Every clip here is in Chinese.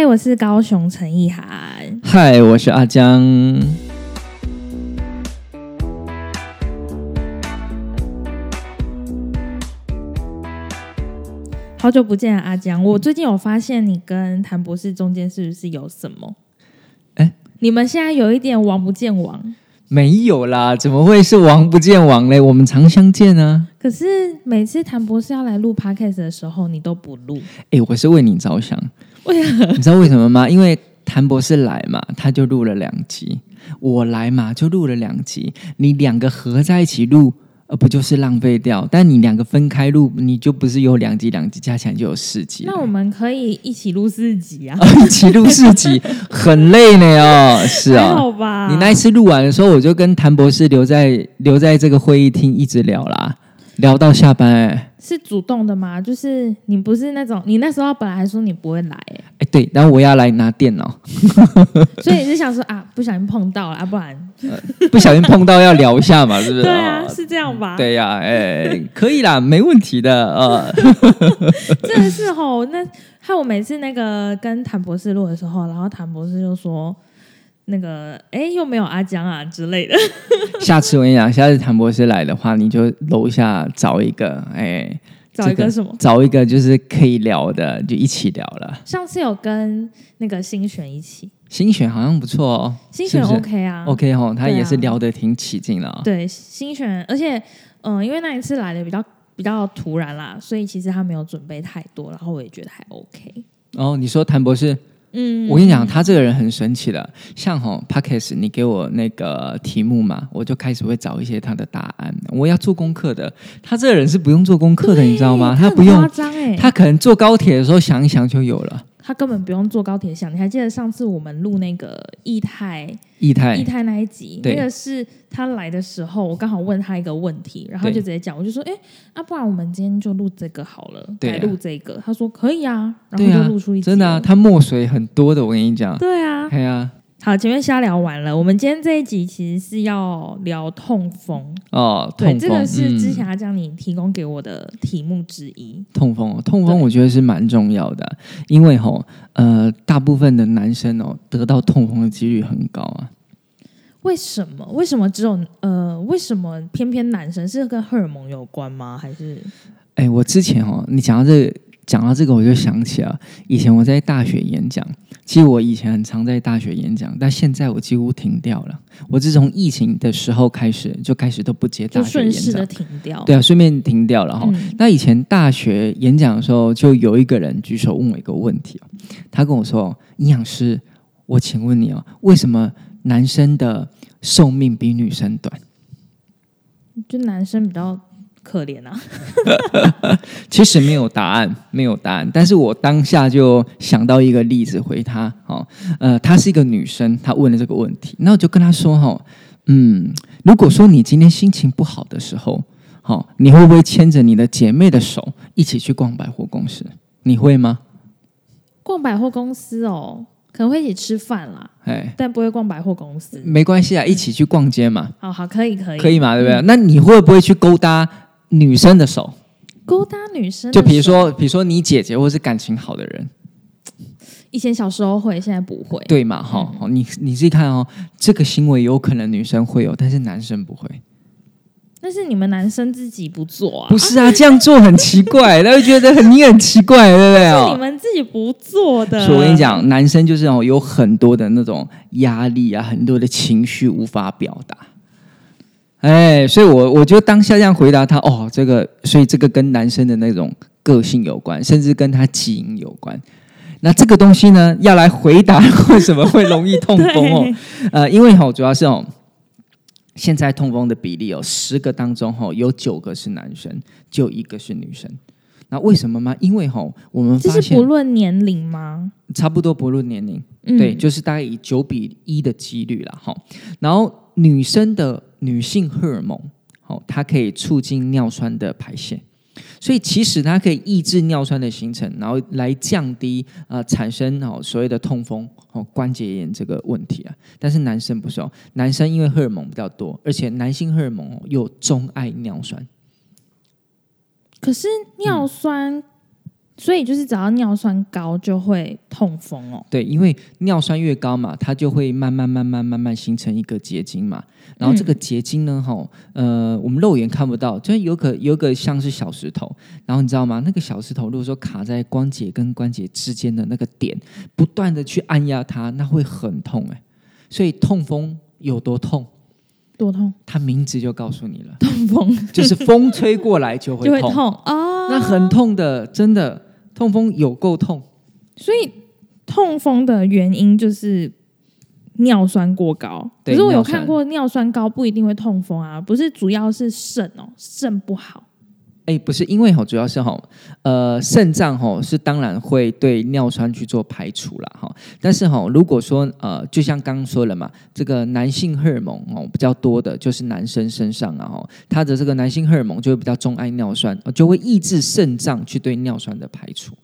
嗨，我是高雄陈意涵。嗨，我是阿江。好久不见，阿江。我最近有发现你跟谭博士中间是不是有什么？哎，你们现在有一点王不见王。没有啦，怎么会是王不见王嘞？我们常相见啊。可是每次谭博士要来录 podcast 的时候，你都不录。哎，我是为你着想。你知道为什么吗？因为谭博士来嘛，他就录了两集；我来嘛，就录了两集。你两个合在一起录。而不就是浪费掉？但你两个分开录，你就不是有两集，两集加起来就有四集。那我们可以一起录四集啊！一起录四集很累呢哦，是啊，好吧。你那一次录完的时候，我就跟谭博士留在留在这个会议厅一直聊啦。聊到下班哎，是主动的吗？就是你不是那种，你那时候本来还说你不会来哎，哎对，然后我要来拿电脑，所以你是想说啊，不小心碰到了啊，不然不小心碰到要聊一下嘛，是不是？对啊，是这样吧？对呀，哎，可以啦，没问题的呃，真的是吼，那害我每次那个跟谭博士录的时候，然后谭博士就说。那个哎，又没有阿江啊之类的。下次我跟你讲，下次谭博士来的话，你就楼下找一个，哎，找一个什么？找一个就是可以聊的，就一起聊了。上次有跟那个新选一起，新选好像不错哦。新选 OK 啊，OK 哦，他也是聊得挺起劲了。对，新选，而且嗯，因为那一次来的比较比较突然啦，所以其实他没有准备太多，然后我也觉得还 OK。哦，你说谭博士？嗯，我跟你讲，他这个人很神奇的。像吼 p a c k e s 你给我那个题目嘛，我就开始会找一些他的答案。我要做功课的，他这个人是不用做功课的，你知道吗？他不用，哎，他可能坐高铁的时候想一想就有了。他根本不用坐高铁想，你还记得上次我们录那个易泰易泰易泰那一集，那个是他来的时候，我刚好问他一个问题，然后就直接讲，我就说，哎，那不然我们今天就录这个好了，来录这个。他说可以啊，然后就录出一真的啊，他墨水很多的，我跟你讲，对啊，对啊。好，前面瞎聊完了。我们今天这一集其实是要聊痛风哦，对，这个是之前阿江你提供给我的题目之一。痛风，痛风，我觉得是蛮重要的，因为吼，呃，大部分的男生哦，得到痛风的几率很高啊。为什么？为什么只有呃？为什么偏偏男生是跟荷尔蒙有关吗？还是？哎，我之前哦，你讲到这个。讲到这个，我就想起了以前我在大学演讲。其实我以前很常在大学演讲，但现在我几乎停掉了。我自从疫情的时候开始，就开始都不接大学演讲，的停掉。对啊，顺便停掉了哈。那以前大学演讲的时候，就有一个人举手问我一个问题他跟我说：“营养师，我请问你哦，为什么男生的寿命比女生短？”就男生比较。可怜啊！其实没有答案，没有答案。但是我当下就想到一个例子回他，哦，呃，她是一个女生，她问了这个问题，那我就跟她说，哈，嗯，如果说你今天心情不好的时候，好，你会不会牵着你的姐妹的手一起去逛百货公司？你会吗？逛百货公司哦，可能会一起吃饭啦，哎，但不会逛百货公司。没关系啊，一起去逛街嘛。好好，可以，可以，可以嘛？对不对？那你会不会去勾搭？女生的手，勾搭女生，就比如说，比如说你姐姐或是感情好的人，以前小时候会，现在不会，对嘛？哈，你你自己看哦，这个行为有可能女生会有，但是男生不会。但是你们男生自己不做啊？不是啊，这样做很奇怪，他会觉得很你很奇怪，对不对是？你们自己不做的。所以我跟你讲，男生就是哦，有很多的那种压力啊，很多的情绪无法表达。哎，所以，我我就当下这样回答他哦，这个，所以这个跟男生的那种个性有关，甚至跟他基因有关。那这个东西呢，要来回答为什么会容易痛风哦？呃，因为哈，主要是哦，现在痛风的比例哦，十个当中哈，有九个是男生，就一个是女生。那为什么吗？因为哈，我们这是不论年龄吗？差不多不论年龄，对，就是大概以九比一的几率了哈。然后女生的。女性荷尔蒙，哦，它可以促进尿酸的排泄，所以其实它可以抑制尿酸的形成，然后来降低呃产生哦所谓的痛风哦关节炎这个问题啊。但是男生不是哦，男生因为荷尔蒙比较多，而且男性荷尔蒙又钟爱尿酸。可是尿酸所以就是只要尿酸高就会痛风哦。对，因为尿酸越高嘛，它就会慢慢慢慢慢慢形成一个结晶嘛。然后这个结晶呢，哈，呃，我们肉眼看不到，就有可有个像是小石头。然后你知道吗？那个小石头如果说卡在关节跟关节之间的那个点，不断的去按压它，那会很痛哎。所以痛风有多痛？多痛？它名字就告诉你了，痛风就是风吹过来就会痛啊，那很痛的，真的。痛风有够痛，所以痛风的原因就是尿酸过高。可是我有看过尿酸高不一定会痛风啊，不是主要是肾哦，肾不好。哎，不是，因为哈，主要是哈，呃，肾脏哈是当然会对尿酸去做排除了哈。但是哈，如果说呃，就像刚刚说了嘛，这个男性荷尔蒙哦比较多的，就是男生身上啊哈，他的这个男性荷尔蒙就会比较钟爱尿酸，就会抑制肾脏去对尿酸的排除。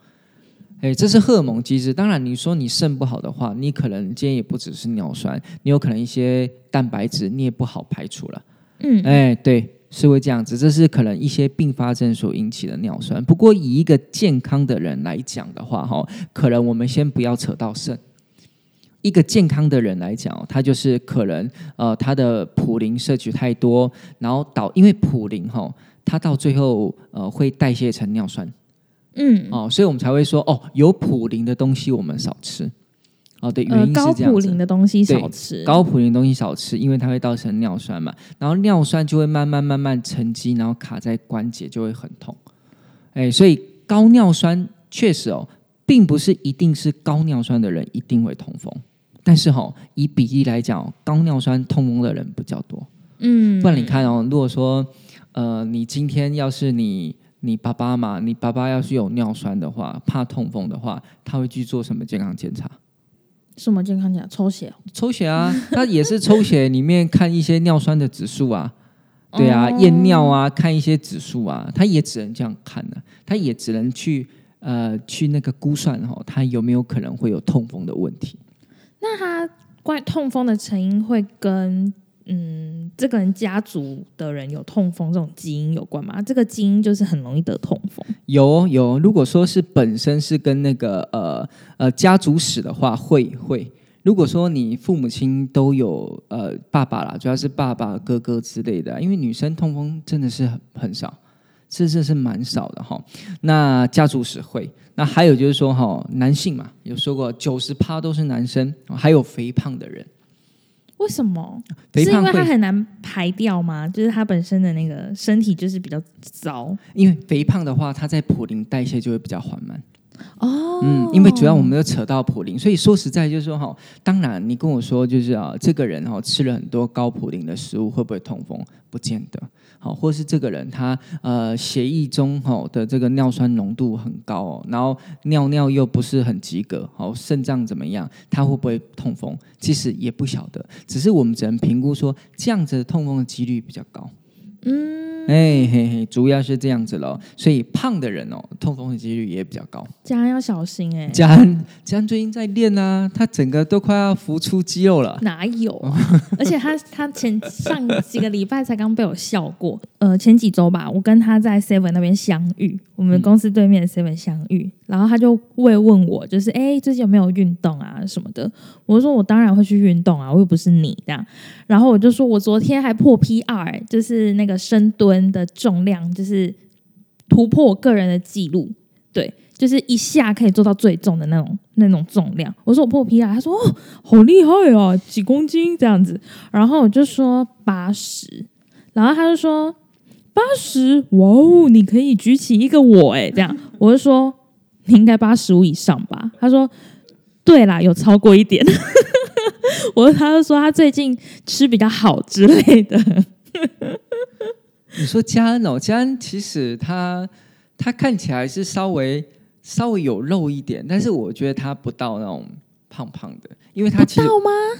哎，这是荷尔蒙机制。当然，你说你肾不好的话，你可能今天也不只是尿酸，你有可能一些蛋白质你也不好排除了。嗯，哎，对。是会这样子，这是可能一些并发症所引起的尿酸。不过以一个健康的人来讲的话，哈，可能我们先不要扯到肾。一个健康的人来讲，他就是可能呃，他的普林摄取太多，然后导因为普林哈，它到最后呃会代谢成尿酸，嗯，哦，所以我们才会说哦，有普林的东西我们少吃。哦，对，原因是这样子。高普林的东西少吃，高普林的东西少吃，因为它会造成尿酸嘛，然后尿酸就会慢慢慢慢沉积，然后卡在关节，就会很痛。哎，所以高尿酸确实哦，并不是一定是高尿酸的人一定会痛风，但是哈，以比例来讲，高尿酸痛风的人比较多。嗯，不然你看哦，如果说呃，你今天要是你你爸爸嘛，你爸爸要是有尿酸的话，怕痛风的话，他会去做什么健康检查？什么健康检查？抽血？抽血啊，他也是抽血里面看一些尿酸的指数啊，对啊，验尿啊，看一些指数啊，他也只能这样看呢，他也只能去呃去那个估算哈，他有没有可能会有痛风的问题？那他怪痛风的成因会跟？嗯，这个人家族的人有痛风这种基因有关吗？这个基因就是很容易得痛风。有有，如果说是本身是跟那个呃呃家族史的话，会会。如果说你父母亲都有呃爸爸啦，主要是爸爸哥哥之类的，因为女生痛风真的是很很少，甚至是蛮少的哈。那家族史会，那还有就是说哈，男性嘛，有说过九十趴都是男生，还有肥胖的人。为什么？是因为它很难排掉吗？就是它本身的那个身体就是比较糟。因为肥胖的话，它在普林代谢就会比较缓慢。哦，嗯，因为主要我们都扯到普林，所以说实在就是说哈，当然你跟我说就是啊，这个人哈吃了很多高普林的食物会不会痛风？不见得。好，或是这个人他呃血液中哈的这个尿酸浓度很高哦，然后尿尿又不是很及格，好肾脏怎么样，他会不会痛风？其实也不晓得，只是我们只能评估说这样子痛风的几率比较高。嗯。哎嘿嘿，主要是这样子咯。所以胖的人哦，痛风的几率也比较高。嘉安要小心哎，嘉安嘉安最近在练啊，他整个都快要浮出肌肉了。哪有？而且他他前上几个礼拜才刚被我笑过，呃，前几周吧，我跟他在 Seven 那边相遇，我们公司对面的 Seven 相遇，然后他就会问我，就是哎，最近有没有运动啊什么的？我说我当然会去运动啊，我又不是你这样。然后我就说我昨天还破 PR，就是那个深蹲。的重量就是突破我个人的记录，对，就是一下可以做到最重的那种那种重量。我说我破皮啊，他说哦，好厉害哦，几公斤这样子。然后我就说八十，然后他就说八十，哇哦，你可以举起一个我哎，这样。我就说你应该八十五以上吧。他说对啦，有超过一点。我他就说他最近吃比较好之类的。你说嘉恩哦，嘉恩其实他他看起来是稍微稍微有肉一点，但是我觉得他不到那种胖胖的，因为他其实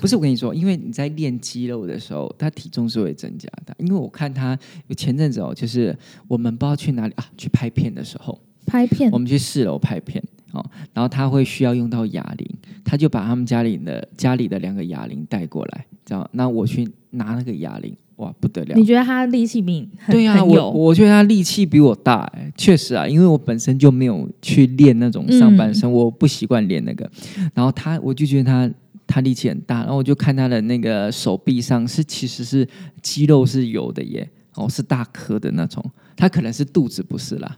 不是我跟你说，因为你在练肌肉的时候，他体重是会增加的。因为我看他前阵子哦，就是我们不知道去哪里啊，去拍片的时候，拍片，我们去四楼拍片哦，然后他会需要用到哑铃，他就把他们家里的家里的两个哑铃带过来，这样，那我去拿那个哑铃。哇不得了你。觉得他力气比对啊，我我觉得他力气比我大、哎，确实啊，因为我本身就没有去练那种上半嗯身，我不习惯练那个。然后他，我就觉得他他力气很大，然后我就看他的那个手臂上是其实是肌肉是有的耶，哦，是大颗的那种。他可能是肚子不是啦，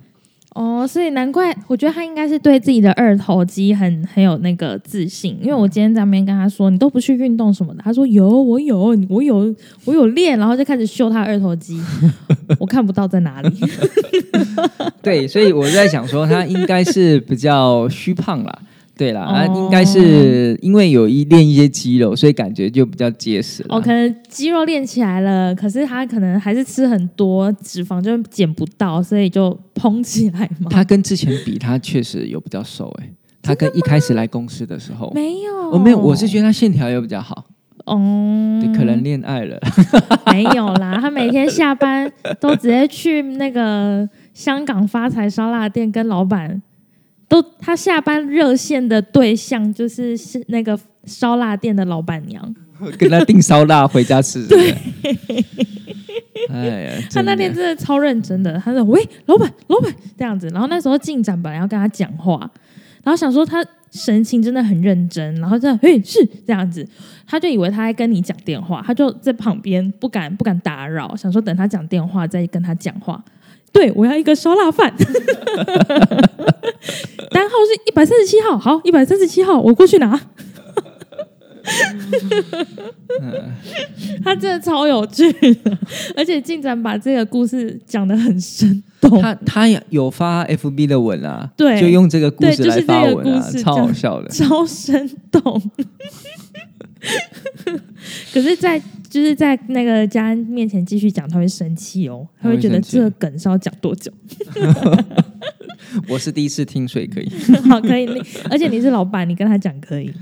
哦，所以难怪，我觉得他应该是对自己的二头肌很很有那个自信。因为我今天在那边跟他说，你都不去运动什么的，他说有，我有，我有，我有练，然后就开始秀他二头肌，我看不到在哪里。对，所以我在想说他应该是比较虚胖啦。对啦，应该是因为有一练一些肌肉，所以感觉就比较结实啦。哦，可能肌肉练起来了，可是他可能还是吃很多脂肪，就减不到，所以就蓬起来嘛。他跟之前比，他确实有比较瘦哎、他跟一开始来公司的时候，没有，我、没有，我是觉得他线条也比较好，哦，对，可能恋爱了。没有啦，他每天下班都直接去那个香港发财烧腊店跟老板都，他下班热线的对象就是是那个烧腊店的老板娘。跟他订烧腊回家吃。对，哎呀，他那天真的超认真的，他说：“喂，老板，老板这样子。”然后那时候进展本来要跟他讲话，然后想说他神情真的很认真，然后这样，嘿，是这样子，他就以为他在跟你讲电话，他就在旁边不敢不敢打扰，想说等他讲电话再跟他讲话。对，我要一个烧腊饭，单号是一百三十七号，好，一百三十七号，我过去拿。他真的超有趣的，而且进展把这个故事讲得很生动。他他也有发 FB 的文啊，对就用这个故事来发文啊超好笑的。超生动。可是在，就是在那个家人面前继续讲，他会生气哦，他会觉得这个梗是要讲多久？我是第一次听，所以可以。好，可以，你而且你是老板，你跟他讲可以。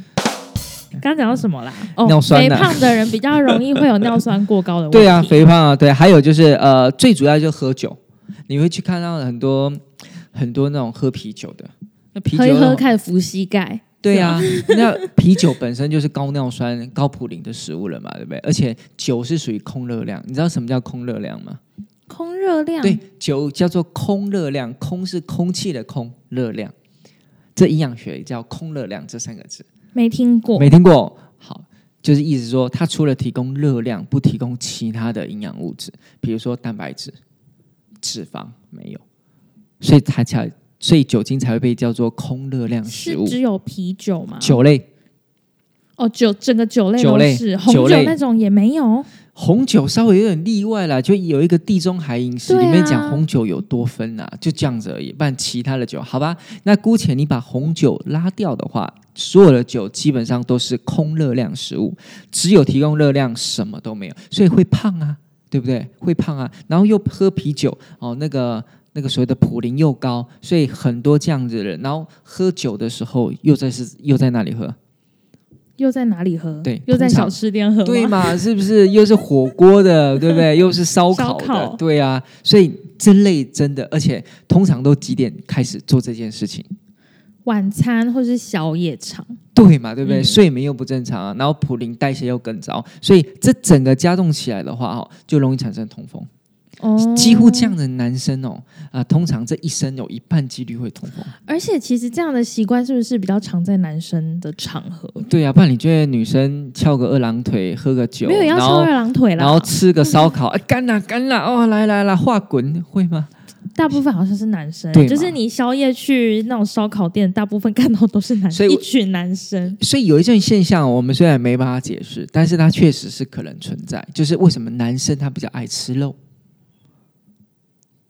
刚刚讲到什么啦？哦，尿酸啊肥胖的人比较容易会有尿酸过高的问题。对啊，肥胖啊，对，还有就是呃，最主要就喝酒，你会去看到很多很多那种喝啤酒的，那啤酒喝一喝开始扶膝盖。对啊，那啤酒本身就是高尿酸、高普林的食物了嘛，对不对？而且酒是属于空热量，你知道什么叫空热量吗？空热量，对，酒叫做空热量，空是空气的空，热量，这营养学叫空热量这三个字，没听过。没听过？好，就是意思说，它除了提供热量，不提供其他的营养物质，比如说蛋白质、脂肪没有，所以它才，所以酒精才会被叫做空热量食物。是只有啤酒吗？酒类，哦，酒整个酒类都酒类是红酒那种也没有。红酒稍微有点例外啦，就有一个地中海饮食里面讲红酒有多酚啊，就这样子而已。不然其他的酒，好吧，那姑且你把红酒拉掉的话，所有的酒基本上都是空热量食物，只有提供热量，什么都没有，所以会胖啊，对不对？会胖啊，然后又喝啤酒哦，那个。那个所谓的普林又高，所以很多这样子的人，然后喝酒的时候又在是又在那里喝，又在哪里喝？对又在小吃店喝吗？对嘛？是不是又是火锅的，对不对？又是烧烤的，对啊。所以这类真的，而且通常都几点开始做这件事情？晚餐或是宵夜场，对嘛？对不对？嗯睡眠又不正常啊，然后普林代谢又更糟，所以这整个加重起来的话，哈，就容易产生痛风。哦，几乎这样的男生哦，啊、通常这一生有一半几率会痛风。而且其实这样的习惯是不是比较常在男生的场合？对啊，不然你觉得女生翘个二郎腿，喝个酒，没有要翘二郎腿啦，然后吃个烧烤，哎，干啦干啦，哦，来来来，画滚会吗？大部分好像是男生对，就是你宵夜去那种烧烤店，大部分看到都是男生，一群男生。所以有一种现象，我们虽然没办法解释，但是它确实是可能存在，就是为什么男生他比较爱吃肉？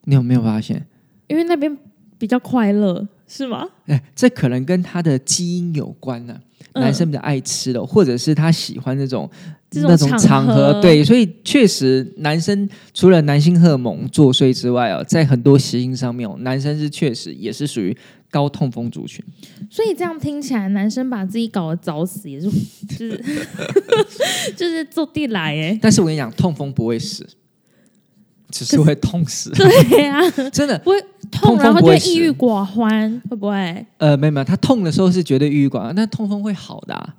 你有没有发现？因为那边比较快乐，是吗？哎，这可能跟他的基因有关呢、嗯男生比较爱吃的，或者是他喜欢那种那种场场合，合对，所以确实男生除了男性荷尔蒙作祟之外哦，在很多习性上面哦，男生是确实也是属于高痛风族群。所以这样听起来，男生把自己搞得早死，也是就是 就是坐地来哎。但是我跟你讲，痛风不会死，只是会痛死，对呀、真的。不会痛，然后就抑郁寡欢，会不会？呃，没有没有，他痛的时候是绝对抑郁寡欢，但痛风会好的、啊，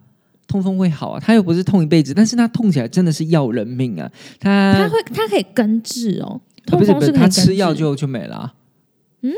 痛风会好啊，他又不是痛一辈子，但是他痛起来真的是要人命啊！他他会他可以根治哦，痛风是不是，它风可以根治。吃药就就没了、啊。嗯，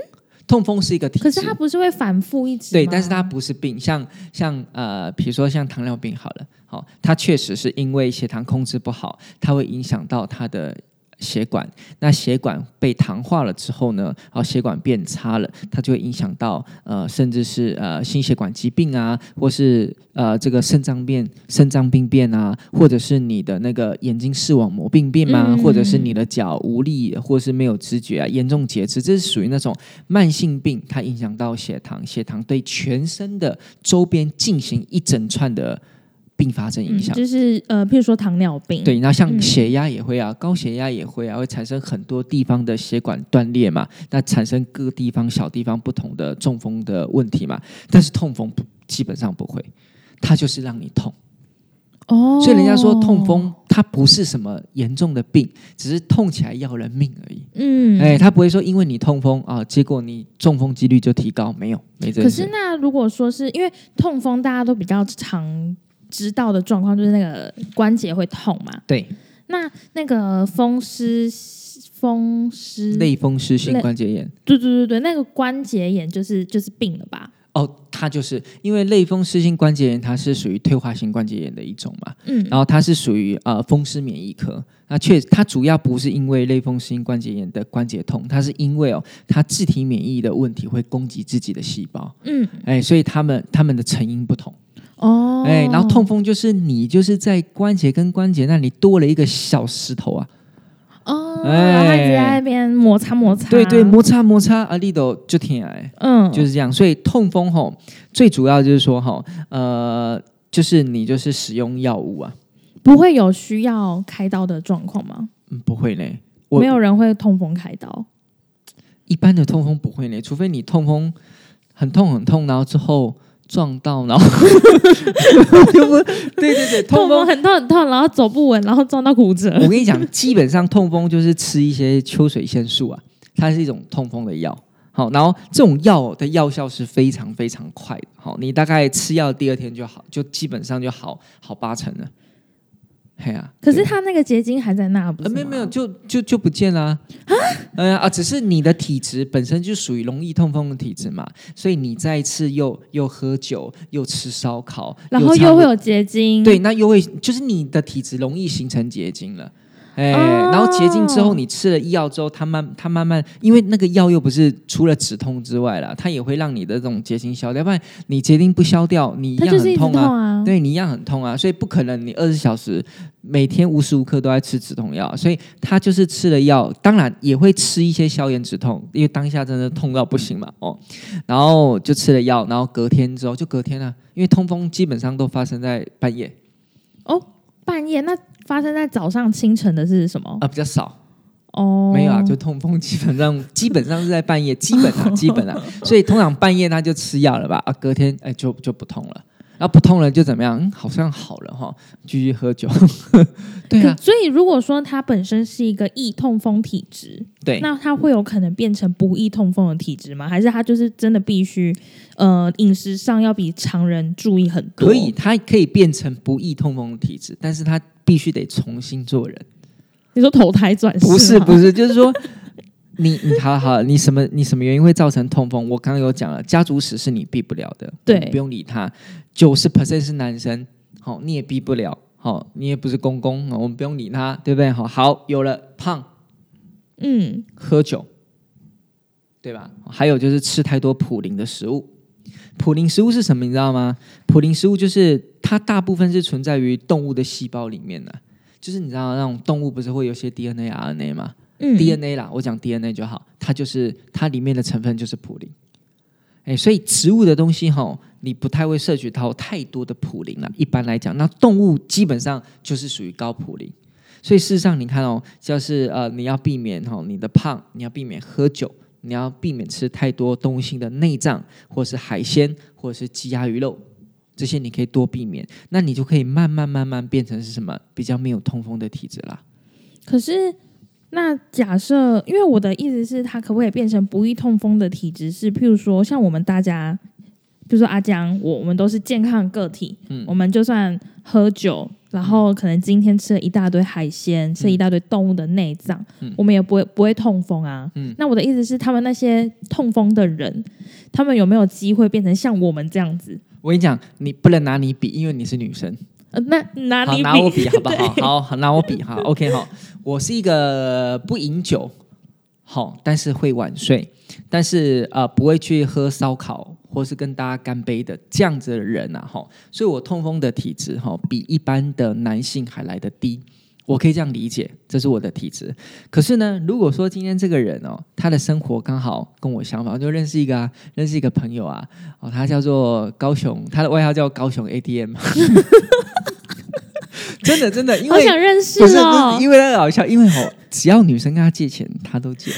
痛风是一个体质，可是它不是会反复一直对，但是它不是病，像像呃，比如说像糖尿病好了，好、它确实是因为血糖控制不好，它会影响到它的血管。那血管被糖化了之后呢，哦，血管变差了，它就会影响到呃，甚至是呃心血管疾病啊，或是呃这个肾脏病、肾脏病变啊，或者是你的那个眼睛视网膜病变啊，嗯或者是你的脚无力，或是没有知觉啊，严重截肢，这是属于那种慢性病，它影响到血糖，血糖对全身的周边进行一整串的并发症影嗯响。就是呃，譬如说糖尿病，对，那像嗯血压也会啊，高血压也会啊，会产生很多地方的血管断裂嘛，那产生各地方小地方不同的中风的问题嘛。但是痛风不基本上不会，它就是让你痛。哦，所以人家说痛风它不是什么严重的病，只是痛起来要人命而已。嗯，哎，他不会说因为你痛风啊，结果你中风几率就提高，没有，没这可。是那如果说是因为痛风，大家都比较常知道的状况就是那个关节会痛嘛，对，那那个风湿风湿，类风湿性关节炎。对对对对，那个关节炎就是就是病了吧？哦，它就是因为类风湿性关节炎，它是属于退化性关节炎的一种嘛，嗯，然后它是属于呃风湿免疫科。那确它主要不是因为类风湿性关节炎的关节痛，它是因为哦它自体免疫的问题会攻击自己的细胞，嗯，哎，所以他们他们的成因不同，哦，哎，然后痛风就是你就是在关节跟关节那里多了一个小石头啊，哦，哎然后一直在那边摩擦摩擦，对对，摩擦摩擦，啊，力都就挺哎。嗯，就是这样。所以痛风吼，最主要就是说吼，呃，就是你就是使用药物啊，不会有需要开刀的状况吗？嗯，不会嘞。我没有人会痛风开刀，一般的痛风不会嘞，除非你痛风很痛很痛，然后之后撞到，然后 就不对对对，痛风。痛风很痛很痛，然后走不稳，然后撞到骨折。我跟你讲，基本上痛风就是吃一些秋水仙素啊，它是一种痛风的药。好，然后这种药的药效是非常非常快的。好，你大概吃药第二天就好，就基本上就好好八成了。嘿啊、可是他那个结晶还在那，不是呃，没有没有，就就就不见了啊！哎呀啊，只是你的体质本身就属于容易痛风的体质嘛，所以你再一次又又喝酒，又吃烧烤，然后又会有结晶，对，那又会就是你的体质容易形成结晶了。哎，哦然后结晶之后，你吃了药之后，它慢它慢慢，因为那个药又不是除了止痛之外啦，它也会让你的这种结晶消掉，不然你结晶不消掉，你一样很痛啊。啊。对你一样很痛啊，所以不可能你二十小时每天无时无刻都在吃止痛药，所以他就是吃了药，当然也会吃一些消炎止痛，因为当下真的痛到不行嘛，哦，然后就吃了药，然后隔天之后就隔天啊，因为痛风基本上都发生在半夜哦，半夜那发生在早上清晨的是什么？啊，比较少，哦，没有啊，就痛风基本上 基本上是在半夜，基本啊 基本啊，所以通常半夜他就吃药了吧，啊，隔天哎就就不痛了。然后不痛了就怎么样？嗯，好像好了哈，继续喝酒。对啊，所以如果说他本身是一个易痛风体质，对，那他会有可能变成不易痛风的体质吗？还是他就是真的必须呃饮食上要比常人注意很多？可以，，他可以变成不易痛风的体质，但是他必须得重新做人。你说投胎转世不是不是，就是说 你你好好，你什么你什么原因会造成痛风？我刚刚有讲了，家族史是你避不了的，对不用理他。九十 percent 是男生，好、你也避不了，好、你也不是公公，我们不用理他，对不对？好，好，有了胖，嗯，喝酒，对吧？还有就是吃太多普林的食物。普林食物是什么？你知道吗？普林食物就是它大部分是存在于动物的细胞里面的，就是你知道那种动物不是会有些 DNA、RNA 吗？嗯 DNA 啦，我讲 DNA 就好，它就是它里面的成分就是普林。哎，所以植物的东西哈，你不太会摄取到太多的普林了。一般来讲，那动物基本上就是属于高普林。所以事实上，你看哦，就是呃，你要避免哈你的胖，你要避免喝酒，你要避免吃太多动物性的内脏，或是海鲜，或是鸡鸭鱼肉，这些你可以多避免。那你就可以慢慢慢慢变成是什么比较没有痛风的体质啦。可是，那假设，因为我的意思是，它可不可以变成不易痛风的体质？是譬如说，像我们大家比如说阿江，我我们都是健康的个体，嗯我们就算喝酒，然后可能今天吃了一大堆海鲜，吃了一大堆动物的内脏，嗯我们也不会不会痛风啊。嗯那我的意思是，他们那些痛风的人，他们有没有机会变成像我们这样子？我跟你讲，你不能拿你比，因为你是女生。呃，那拿拿我比 好不好？好，好，拿我比哈。OK，好，我是一个不饮酒，好，但是会晚睡，但是呃不会去喝烧烤或是跟大家干杯的这样子的人啊，哈，所以我痛风的体质哈比一般的男性还来得低。我可以这样理解，这是我的体质。可是呢，如果说今天这个人哦，他的生活刚好跟我相反，我就认识一个啊，认识一个朋友啊，哦，他叫做高雄，他的外号叫高雄 ATM。真的真的，因为我想认识哦是，因为他好笑，因为哦，只要女生跟他借钱，他都借，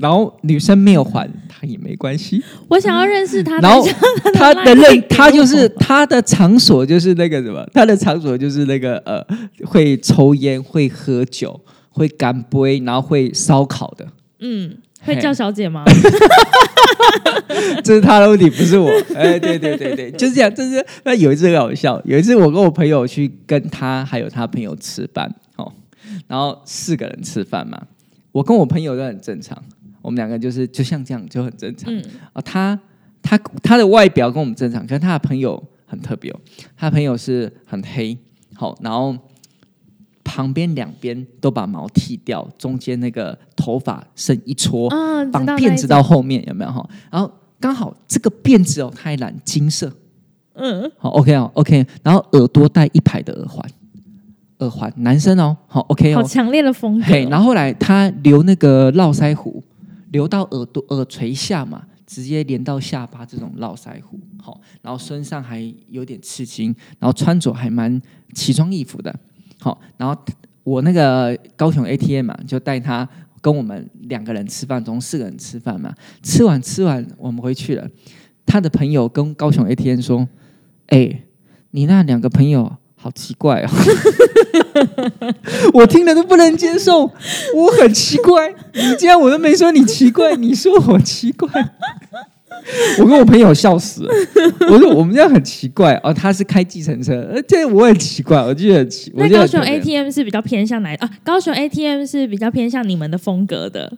然后女生没有还，他也没关系。我想要认识他，然后他的赖认他就是我他的场所就是那个什么，他的场所就是那个呃，会抽烟、会喝酒、会干杯，然后会烧烤的。嗯，会叫小姐吗？这是他的问题，不是我。哎，对对对对，就是这样。就是那有一次很好笑，有一次我跟我朋友去跟他还有他朋友吃饭，哦，然后四个人吃饭嘛，我跟我朋友都很正常，我们两个就是就像这样就很正常。嗯，啊，他他他的外表跟我们正常，可是他的朋友很特别哦，他的朋友是很黑，好，然后旁边两边都把毛剃掉，中间那个头发剩一撮，嗯，绑辫子到后面有没有哈？然后刚好这个辫子哦，他还染金色，嗯，好 OK 哦 OK，然后耳朵戴一排的耳环，耳环男生哦，好 OK 哦，好强烈的风格。嘿，然后后来他留那个络腮胡，留到耳朵耳垂下嘛，直接连到下巴这种络腮胡，好，然后身上还有点刺青，然后穿着还蛮奇装异服的，好，然后我那个高雄 ATM 嘛，就带他跟我们两个人吃饭，总共四个人吃饭嘛，吃完吃完我们回去了，他的朋友跟高雄 ATM 说，哎、你那两个朋友。好奇怪哦！我听了都不能接受，我很奇怪。你这样我都没说你奇怪，你说我奇怪，我跟我朋友笑死了。我说我们家很奇怪哦，他是开计程车，呃，这我很奇怪，我觉得很奇。我那高雄 ATM 是比较偏向哪啊？高雄 ATM 是比较偏向你们的风格的。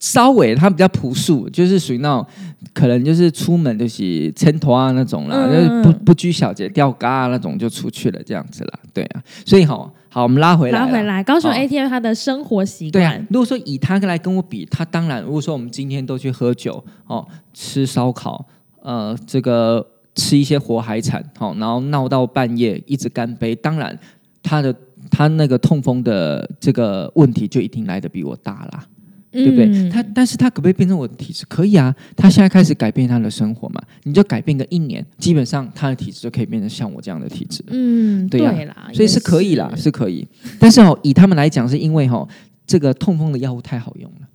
稍微它比较朴素，就是属于那种可能就是出门就是撑头啊那种啦，嗯就是不不拘小节、吊嘎啊那种就出去了这样子啦。对啊，所以好好我们拉回来，拉回来，高雄好 ATM 他的生活习对啊惯，，如果说以他来跟我比，他当然，如果说我们今天都去喝酒哦，吃烧烤，呃，这个吃一些活海产，好、然后闹到半夜一直干杯，当然他的他那个痛风的这个问题就一定来的比我大啦。对不对？嗯他但是他可不可以变成我的体质？可以啊，他现在开始改变他的生活嘛，你就改变个一年，基本上他的体质就可以变成像我这样的体质。嗯，对呀啦，所以是可以啦，是可以。但是哦，以他们来讲，是因为哈、哦、这个痛风的药物太好用了。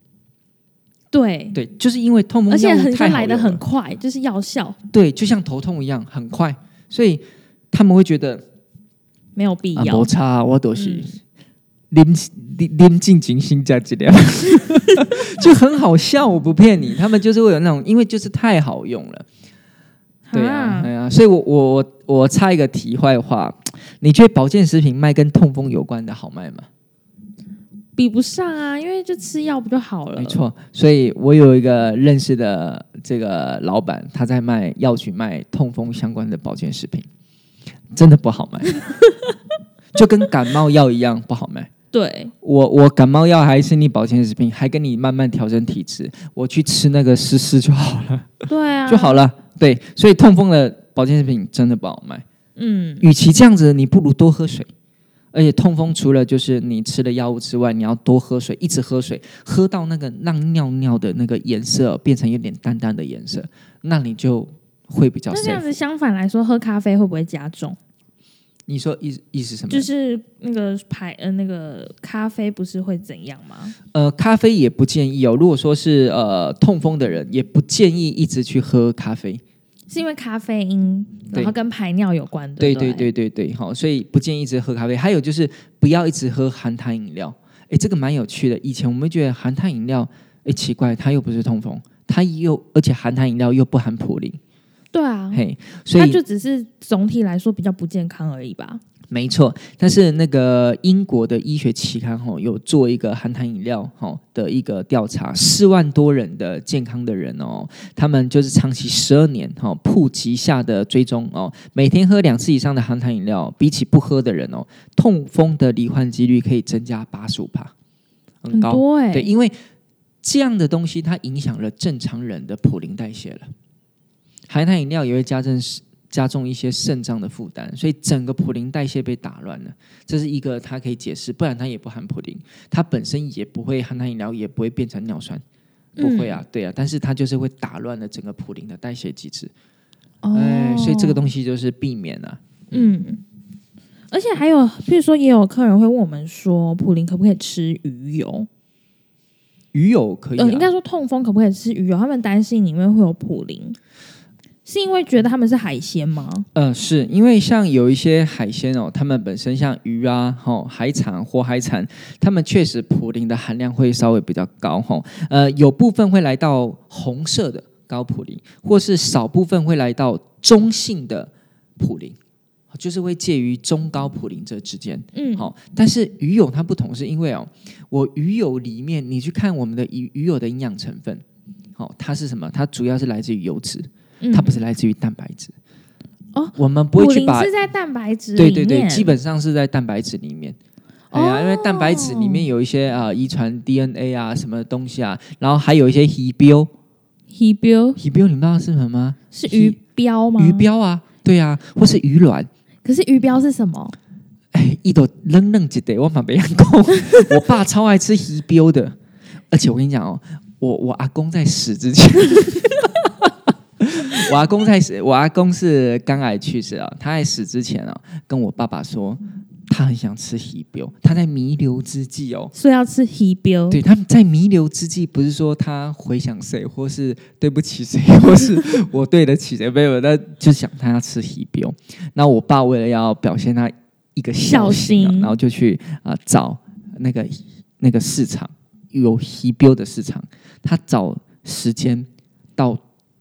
对，对，就是因为痛风而且药物很像来的很快，就是药效对，就像头痛一样，很快，所以他们会觉得没有必啊，要没。差，我都是嗯啉啉啉进进心加剂量，就很好笑，我不骗你，他们就是会有那种，因为就是太好用了。对啊，啊对啊，所以我我我我插一个题外话，你觉得保健食品卖跟痛风有关的好卖吗？比不上啊，因为就吃药不就好了？没，错，所以我有一个认识的这个老板，他在卖药局卖痛风相关的保健食品，真的不好卖，就跟感冒药一样不好卖。对，我我感冒药还是你保健食品，还跟你慢慢调整体质，我去吃那个湿湿就好了，对啊，就好了。对，所以痛风的保健食品真的不好卖。嗯，与其这样子，你不如多喝水。而且痛风除了就是你吃的药物之外，你要多喝水，一直喝水，喝到那个让尿尿的那个颜色变成有点淡淡的颜色，那你就会比较那这样。子相反来说，喝咖啡会不会加重？你说意意思什么？就是那个排呃那个咖啡不是会怎样吗？呃，咖啡也不建议哦。如果说是呃痛风的人，也不建议一直去喝咖啡。是因为咖啡因，然后跟排尿有关，的对对对对对，好，所以不建议一直喝咖啡。还有就是不要一直喝含糖饮料。诶，这个蛮有趣的。以前我们会觉得含糖饮料，诶，奇怪，它又不是痛风，它又而且含糖饮料又不含普林，对啊，嘿，所以它就只是总体来说比较不健康而已吧。没错，但是那个英国的医学期刊哈、有做一个含糖饮料哈、的一个调查，四万多人的健康的人哦，他们就是长期十二年哈、普及下的追踪哦，每天喝两次以上的含糖饮料，比起不喝的人哦，痛风的罹患几率可以增加八十五帕，很高。对，因为这样的东西它影响了正常人的普林代谢了，含糖饮料也会加重加重一些肾脏的负担，所以整个普林代谢被打乱了，这是一个它可以解释，不然它也不含普林，它本身也不会含糖饮料也不会变成尿酸，不会啊，对啊，但是它就是会打乱了整个普林的代谢机制，哦，哎，所以这个东西就是避免啊，嗯，而且还有，譬如说也有客人会问我们说，普林可不可以吃鱼油？鱼油可以、啊。呃，应该说痛风可不可以吃鱼油？他们担心里面会有普林，是因为觉得他们是海鲜吗？嗯，是因为像有一些海鲜哦，它们本身像鱼啊、吼、海产、活海产，它们确实普林的含量会稍微比较高吼、呃，有部分会来到红色的高普林，或是少部分会来到中性的普林，就是会介于中高普林这之间。嗯，好、但是鱼油它不同，是因为哦，我鱼油里面你去看我们的鱼鱼油的营养成分，好、它是什么？它主要是来自于油脂。嗯它不是来自于蛋白质。哦，我们不会去把是在蛋白质对对对，基本上是在蛋白质里面。哎呀，因为蛋白质里面哦有一些啊、遗传 DNA 啊什么东西啊，然后还有一些鱼标，鱼标鱼标你们知道是什么吗？是鱼标吗？鱼，标啊，对啊，或是鱼卵。可是鱼标是什么？哎，一朵愣愣几的，我马别人讲，我爸超爱吃鱼标的，而且我跟你讲哦，我我阿公在死之前，我阿公在死，我阿公是肝癌去世啊，他在死之前啊，跟我爸爸说，他很想吃鱼标，他在弥留之际哦。说要吃鱼标。对，他在弥留之际，不是说他回想谁，或是对不起谁，或是我对得起谁，没有，那就想他要吃鱼标。那我爸为了要表现他一个孝心、啊，然后就去啊、找那个那个市场有鱼标的市场，他找时间到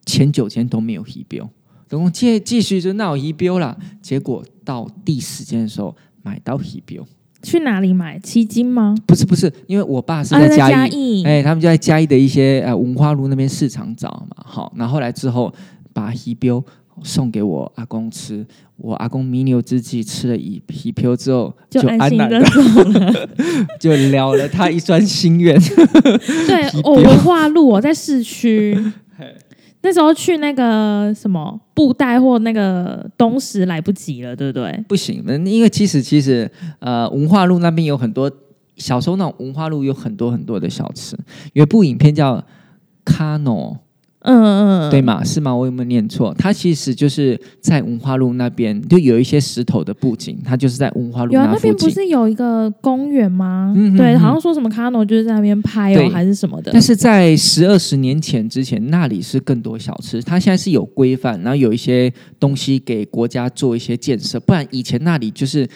前九间都没有鱼标，然后继继续就闹鱼标啦。结果到第十天的时候买到鱼标，去哪里买？七金吗？不是不是，因为我爸是啊，在在嘉义。哎、他们就在嘉义的一些呃文化路那边市场找嘛，好，那后后来之后把鱼标送给我阿公吃，我阿公弥留之际吃了一鱼标之后，就安心的安然的走了。就了了他一桩心愿。对，哦，文化路我在市区，那时候去那个什么布袋或那个东石来不及了，对不对？不行，因为其实其实呃文化路那边有很多小时候那种文化路有很多很多的小吃，有一部影片叫《卡诺》。嗯嗯，对嘛？是吗？我有没有念错？它其实就是在文化路那边，就有一些石头的布景，它就是在文化路有啊，那。边不是有一个公园吗？对，嗯好像说什么卡诺就是在那边拍哦，还是什么的但。是在十二十年前之前，那里是更多小吃，它现在是有规范，然后有一些东西给国家做一些建设，不然以前那里就是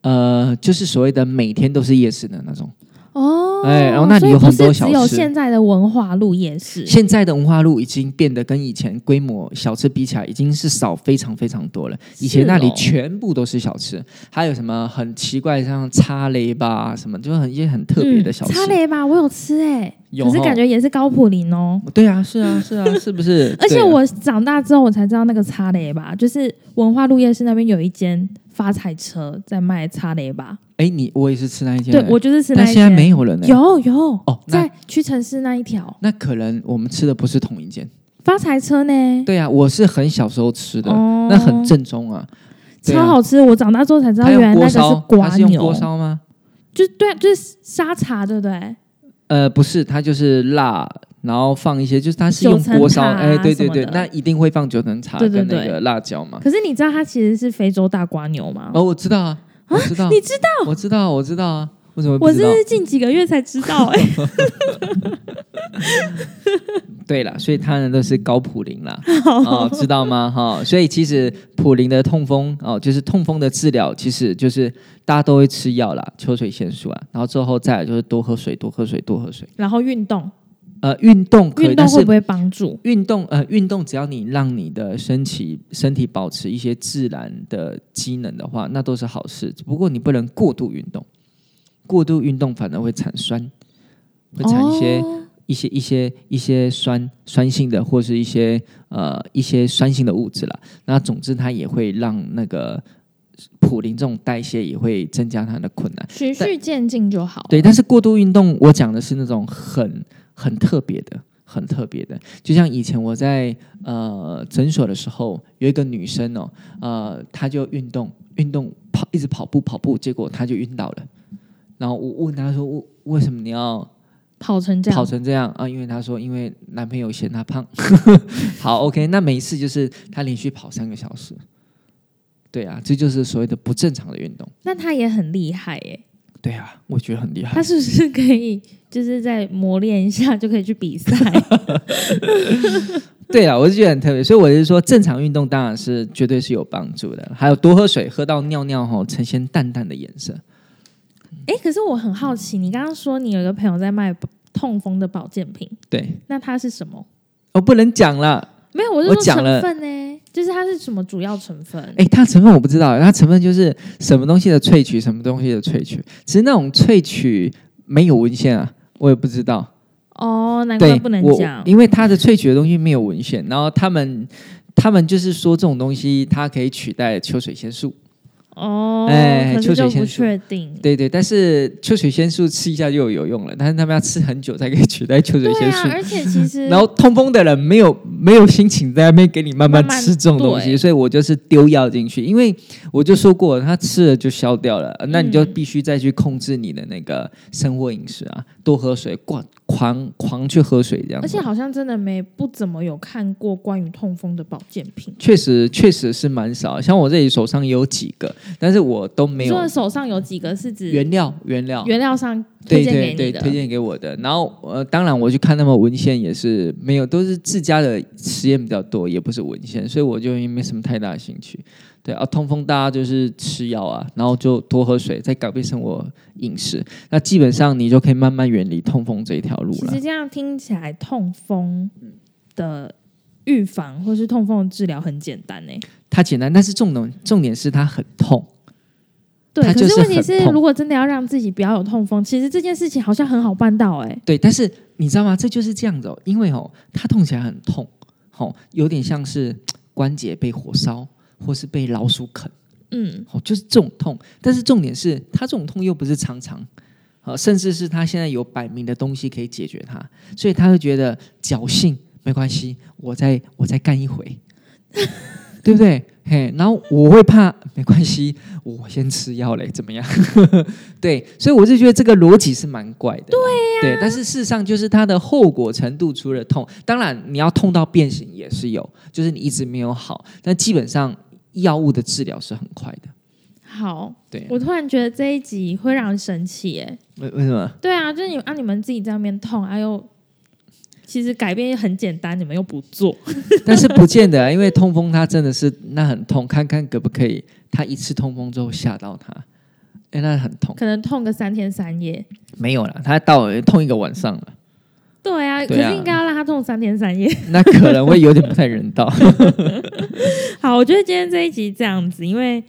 呃，就是所谓的每天都是夜市的那种。哦，哎然后那里有很多小吃只有现在的文化路夜市。现在的文化路已经变得跟以前规模小吃比起来，已经是少非常非常多了。以前那里全部都是小吃，还有什么很奇怪，像叉雷吧什么，就很一些很特别的小吃。嗯叉雷吧，我有吃哎、可是感觉也是高普林哦。对啊，是啊，是啊，是不是？而且我长大之后，我才知道那个叉雷吧，就是文化路夜市那边有一间发财车在卖叉雷吧。哎，你我也是吃那一间的，对我就是吃那一但现在间。没有了呢。有有哦在屈臣氏那一条那可能我们吃的不是同一间。发财车呢，对啊，我是很小时候吃的，哦那很正宗啊。啊超好吃。我长大之后才知道，原来那个是锅烧，瓜牛是用锅，烧吗？就对，就是沙茶，对不对？呃，不是，它就是辣，然后放一些，就是它是用锅烧，哎，对对对，那一定会放九层茶对对对跟那个辣椒嘛。可是你知道它其实是非洲大瓜牛吗？哦，我知道啊，我知道，你知道？我知道，我知道啊，为什么不我？是近几个月才知道、哎，对了，所以它呢都是高普林啦，哦，知道吗？哈、所以其实普林的痛风哦，就是痛风的治疗，其实就是大家都会吃药啦，秋水仙素啊，然后之后再来就是多喝水，多喝水，多喝水。然后运动，呃，运动运动会不会帮助？运动呃，运动只要你让你的身体身体保持一些自然的机能的话，那都是好事。不过你不能过度运动，过度运动反而会产酸，会产一些、哦一些一些一些酸酸性的，或是一些呃一些酸性的物质啦。那总之，它也会让那个普林这种代谢也会增加它的困难。循序渐进就好。对，但是过度运动，我讲的是那种很很特别的，很特别的。就像以前我在呃诊所的时候，有一个女生哦，呃，她就运动运动跑，一直跑步跑步，结果她就晕倒了。然后我问她说：“为为什么你要跑成这样，跑成这样啊？”因为她说，因为男朋友嫌她胖。好，OK，那每一次就是她连续跑三个小时。对啊，这就是所谓的不正常的运动。那她也很厉害耶。对啊，我觉得很厉害他。是不是可以就是再磨练一下就可以去比赛？对啊，我是觉得很特别，所以我是说，正常运动当然是绝对是有帮助的。还有多喝水，喝到尿尿吼呈现淡淡的颜色。哎、可是我很好奇，你刚刚说你有一个朋友在卖痛风的保健品，对，那他是什么？我不能讲了。没有，我我讲了成分呢，就是它是什么主要成分？哎，它成分我不知道，它成分就是什么东西的萃取，什么东西的萃取，其实那种萃取没有文献啊，我也不知道。哦，难怪，不能讲。因为它的萃取的东西没有文献，然后他们他们就是说这种东西它可以取代秋水仙素。哦，秋水仙素确定。对对，但是秋水仙素吃一下就有有用了，但是他们要吃很久才可以取代秋水仙素。啊，而且其实然后痛风的人没有没有心情在那边给你慢慢吃这种东西，对所以我就是丢药进去，因为我就说过，他吃了就消掉了，那你就嗯必须再去控制你的那个生活饮食啊，多喝水，灌狂狂去喝水这样。而且好像真的没不怎么有看过关于痛风的保健品。确实确实是蛮少，像我这里手上有几个，但是我都没有你说手上有几个是指原料原料。原料上推荐给对对，你的？推荐给我的。然后呃，当然我去看他们文献也是没有，都是自家的实验比较多，也不是文献，所以我就没什么太大的兴趣。对啊，痛风大家就是吃药啊，然后就多喝水，再改变生活饮食，那基本上你就可以慢慢远离痛风这一条路了其实。这样听起来，痛风的预防或是痛风的治疗很简单呢。它简单，但是重点重点是它很痛。对，可是问题是，如果真的要让自己不要有痛风，其实这件事情好像很好办到哎。对，但是你知道吗？这就是这样子哦，因为哦，它痛起来很痛，哦，有点像是关节被火烧，或是被老鼠啃。嗯，哦，就是这种痛。但是重点是，他这种痛又不是常常，呃，甚至是他现在有摆明的东西可以解决它，所以他会觉得侥幸没关系，我再我再干一回，对不对？嘿，然后我会怕没关系，我先吃药嘞，怎么样？对，所以我就觉得这个逻辑是蛮怪的。对、对，但是事实上就是它的后果程度除了痛，当然你要痛到变形也是有，就是你一直没有好，但基本上药物的治疗是很快的。好，对，我突然觉得这一集会让人生气哎。为为什么？对啊，就是你啊，你们自己在那边痛，啊又其实改变也很简单，你们又不做。但是不见得啊，因为痛风它真的是那很痛，看看可不可以，他一次痛风之后吓到他，哎，那很痛。可能痛个三天三夜。没有了，他到了痛一个晚上了，对啊，可是应该要让他痛三天三夜。那可能会有点不太人道。好，我觉得今天这一集这样子，因为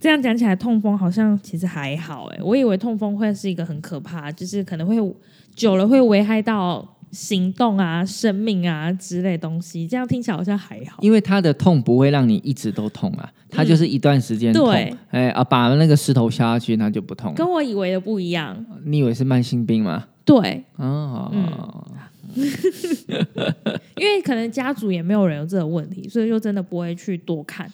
这样讲起来，痛风好像其实还好哎、我以为痛风会是一个很可怕，就是可能会久了会危害到行动啊、生命啊之类东西。这样听起来好像还好。因为他的痛不会让你一直都痛啊，他就是一段时间痛，对哎啊，把那个石头下下去，那就不痛了。跟我以为的不一样，你以为是慢性病吗？对，嗯、因为可能家族也没有人有这个问题，所以就真的不会去多看。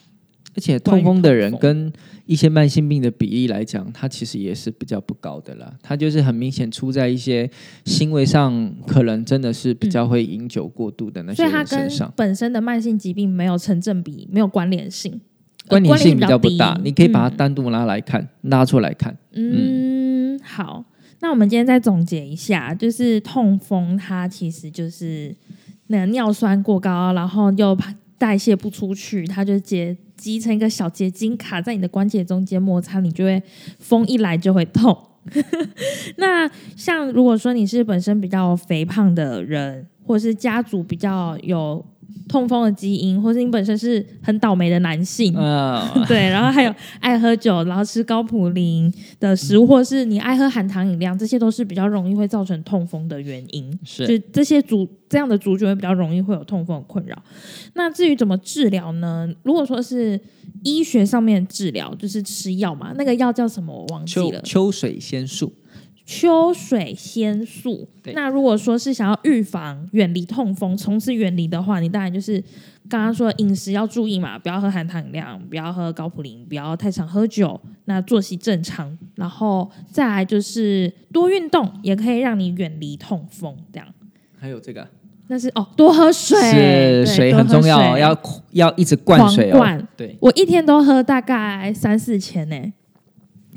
而且痛风的人跟一些慢性病的比例来讲，它其实也是比较不高的啦。它就是很明显出在一些行为上，可能真的是比较会饮酒过度的那些人身上，本身的慢性疾病没有成正比，没有关联性，呃关联性比较不大。你可以把它嗯单独拿来看，拉出来看。嗯，好，那我们今天再总结一下，就是痛风它其实就是那个尿酸过高，然后又代谢不出去，它就结积成一个小结晶卡在你的关节中间摩擦，你就会风一来就会痛。那像如果说你是本身比较肥胖的人，或者是家族比较有痛风的基因，或是你本身是很倒霉的男性，嗯，对，然后还有爱喝酒，然后吃高普林的食物，或是你爱喝含糖饮料，这些都是比较容易会造成痛风的原因。是就这些族这样的族群会比较容易会有痛风的困扰。那至于怎么治疗呢？如果说是医学上面治疗，就是吃药嘛，那个药叫什么我忘记了，秋秋水仙素，秋水仙素。那如果说是想要预防、远离痛风，从此远离的话，你当然就是刚刚说饮食要注意嘛，不要喝含糖饮料，不要喝高普林，不要太常喝酒，那作息正常，然后再来就是多运动，也可以让你远离痛风。这样，还有这个那是哦，多喝水，是水很重要要要一直灌水哦灌。对，我一天都喝大概三四千呢、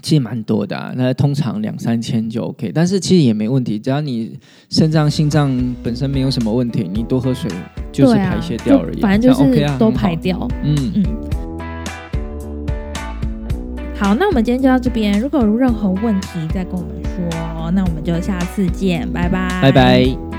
其实蛮多的、啊，那通常两三千就 OK，但是其实也没问题，只要你肾脏、心脏本身没有什么问题，你多喝水就是排泄掉而已，就反正就是都排掉。嗯，嗯，好，那我们今天就到这边。如果有任何问题，再跟我们说。那我们就下次见，拜拜，拜拜。